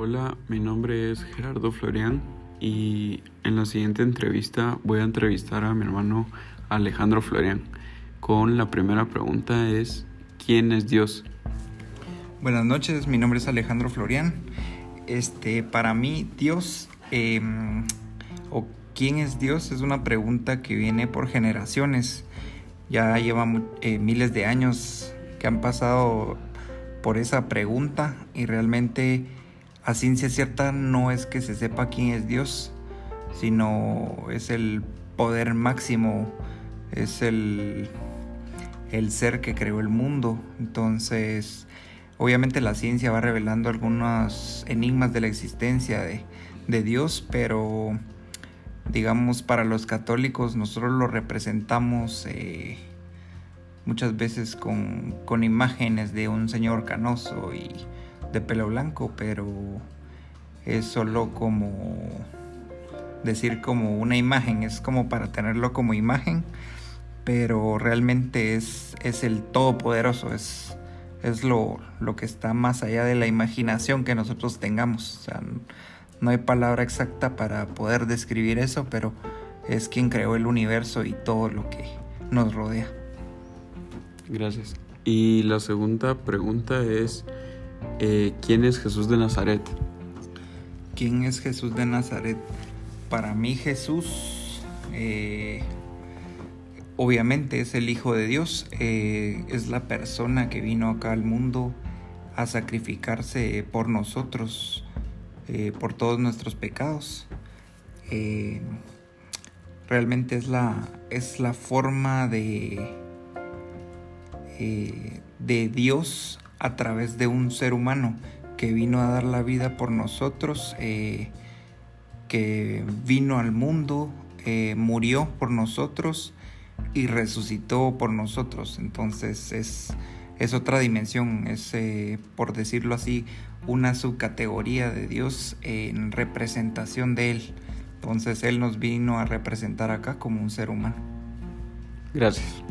Hola, mi nombre es Gerardo Florian y en la siguiente entrevista voy a entrevistar a mi hermano Alejandro Florian. Con la primera pregunta es, ¿quién es Dios? Buenas noches, mi nombre es Alejandro Florian. Este, para mí, Dios em, o quién es Dios es una pregunta que viene por generaciones. Ya lleva eh, miles de años que han pasado por esa pregunta y realmente a ciencia cierta no es que se sepa quién es Dios, sino es el poder máximo, es el, el ser que creó el mundo. Entonces, obviamente la ciencia va revelando algunos enigmas de la existencia de, de Dios, pero digamos para los católicos nosotros lo representamos eh, muchas veces con, con, imágenes de un señor canoso y de pelo blanco, pero es solo como decir como una imagen, es como para tenerlo como imagen, pero realmente es, es el todopoderoso, es, es lo, lo, que está más allá de la imaginación que nosotros tengamos. O sea, no hay palabra exacta para poder describir eso, pero es quien creó el universo y todo lo que nos rodea. Gracias. Y la segunda pregunta es, eh, ¿quién es Jesús de Nazaret? ¿Quién es Jesús de Nazaret? Para mí Jesús, eh, obviamente es el Hijo de Dios, eh, es la persona que vino acá al mundo a sacrificarse por nosotros por todos nuestros pecados. Realmente es la, es la forma de, de Dios a través de un ser humano que vino a dar la vida por nosotros, que vino al mundo, murió por nosotros y resucitó por nosotros. Entonces es, es otra dimensión, es, por decirlo así, una subcategoría de Dios en representación de Él. Entonces Él nos vino a representar acá como un ser humano. Gracias.